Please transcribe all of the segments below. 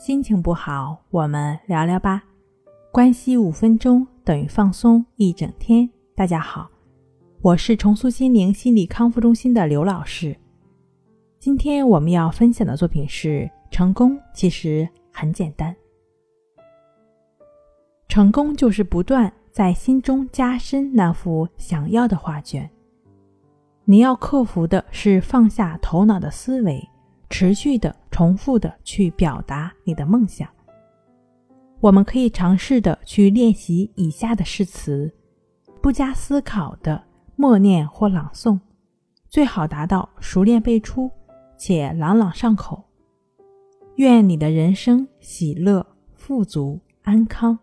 心情不好，我们聊聊吧。关系五分钟等于放松一整天。大家好，我是重塑心灵心理康复中心的刘老师。今天我们要分享的作品是：成功其实很简单。成功就是不断在心中加深那幅想要的画卷。你要克服的是放下头脑的思维。持续的、重复的去表达你的梦想。我们可以尝试的去练习以下的誓词，不加思考的默念或朗诵，最好达到熟练背出且朗朗上口。愿你的人生喜乐、富足、安康。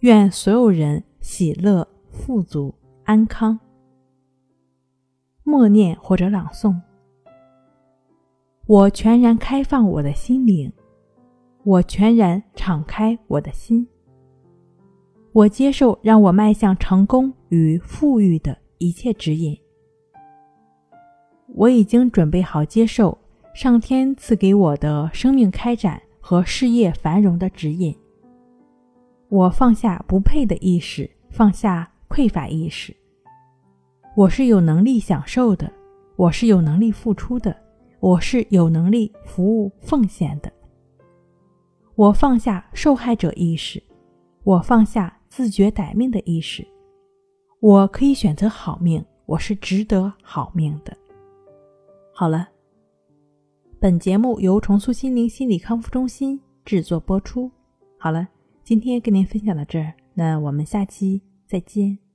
愿所有人喜乐、富足、安康。默念或者朗诵。我全然开放我的心灵，我全然敞开我的心。我接受让我迈向成功与富裕的一切指引。我已经准备好接受上天赐给我的生命开展和事业繁荣的指引。我放下不配的意识，放下匮乏意识。我是有能力享受的，我是有能力付出的。我是有能力服务奉献的。我放下受害者意识，我放下自觉歹命的意识。我可以选择好命，我是值得好命的。好了，本节目由重塑心灵心理康复中心制作播出。好了，今天跟您分享到这儿，那我们下期再见。